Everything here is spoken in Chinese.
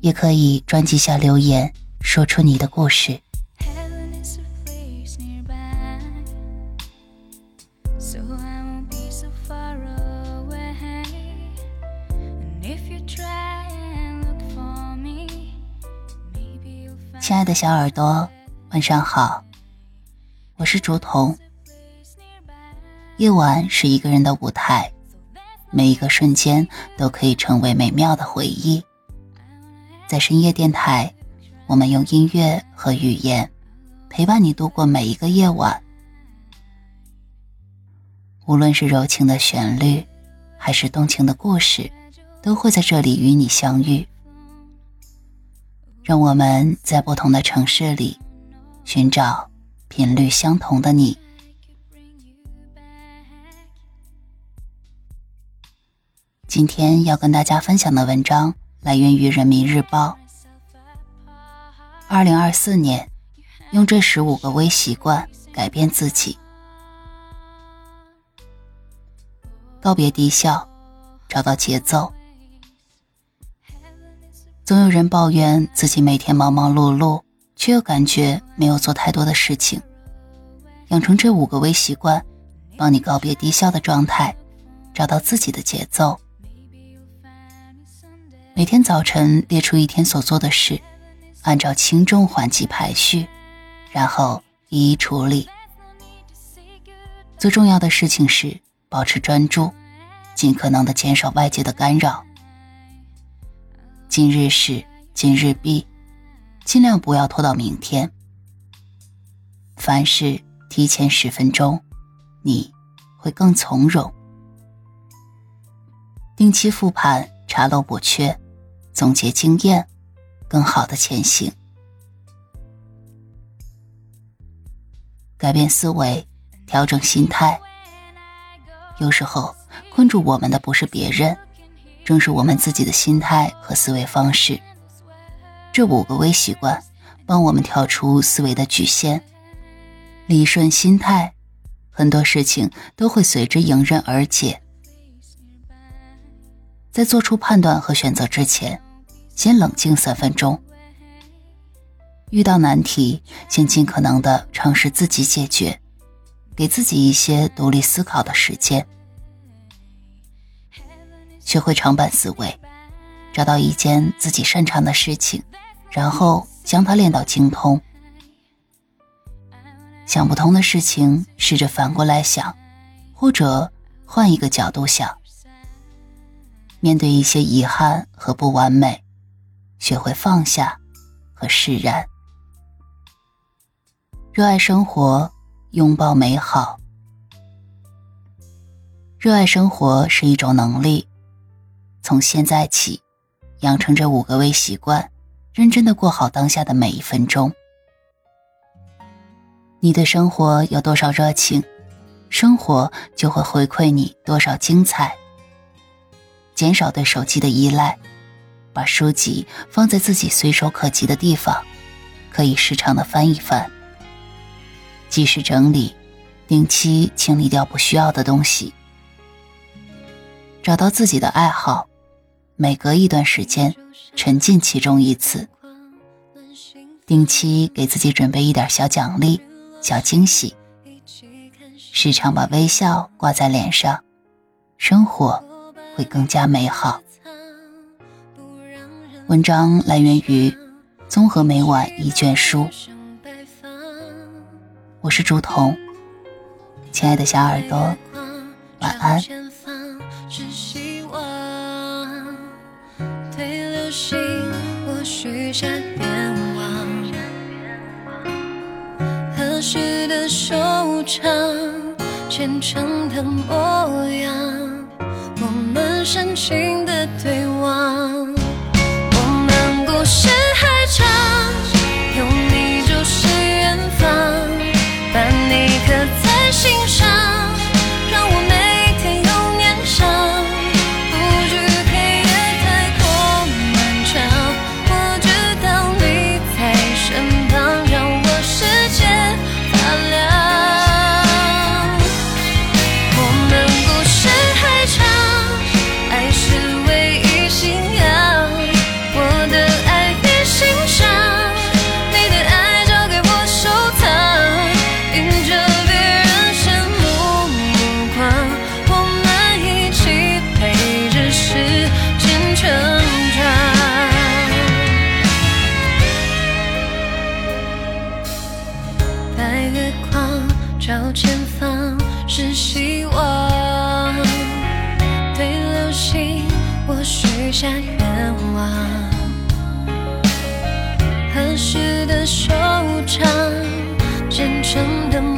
也可以专辑下留言，说出你的故事。亲爱的小耳朵，晚上好，我是竹筒。夜晚是一个人的舞台，每一个瞬间都可以成为美妙的回忆。在深夜电台，我们用音乐和语言陪伴你度过每一个夜晚。无论是柔情的旋律，还是动情的故事，都会在这里与你相遇。让我们在不同的城市里寻找频率相同的你。今天要跟大家分享的文章。来源于人民日报。二零二四年，用这十五个微习惯改变自己。告别低效，找到节奏。总有人抱怨自己每天忙忙碌碌，却又感觉没有做太多的事情。养成这五个微习惯，帮你告别低效的状态，找到自己的节奏。每天早晨列出一天所做的事，按照轻重缓急排序，然后一一处理。最重要的事情是保持专注，尽可能的减少外界的干扰。今日事今日毕，尽量不要拖到明天。凡事提前十分钟，你会更从容。定期复盘，查漏补缺。总结经验，更好的前行。改变思维，调整心态。有时候困住我们的不是别人，正是我们自己的心态和思维方式。这五个微习惯，帮我们跳出思维的局限，理顺心态，很多事情都会随之迎刃而解。在做出判断和选择之前。先冷静三分钟。遇到难题，先尽可能的尝试自己解决，给自己一些独立思考的时间。学会长板思维，找到一件自己擅长的事情，然后将它练到精通。想不通的事情，试着反过来想，或者换一个角度想。面对一些遗憾和不完美。学会放下和释然，热爱生活，拥抱美好。热爱生活是一种能力，从现在起，养成这五个微习惯，认真的过好当下的每一分钟。你对生活有多少热情，生活就会回馈你多少精彩。减少对手机的依赖。把书籍放在自己随手可及的地方，可以时常的翻一翻。及时整理，定期清理掉不需要的东西。找到自己的爱好，每隔一段时间沉浸其中一次。定期给自己准备一点小奖励、小惊喜。时常把微笑挂在脸上，生活会更加美好。文章来源于综合每晚一卷书。我是朱彤，亲爱的小耳朵，晚安。对流星，我许下愿望，合适的收场，虔诚的模样，我们深情的对望。遗忘，对流星我许下愿望，合适的收场，虔诚的。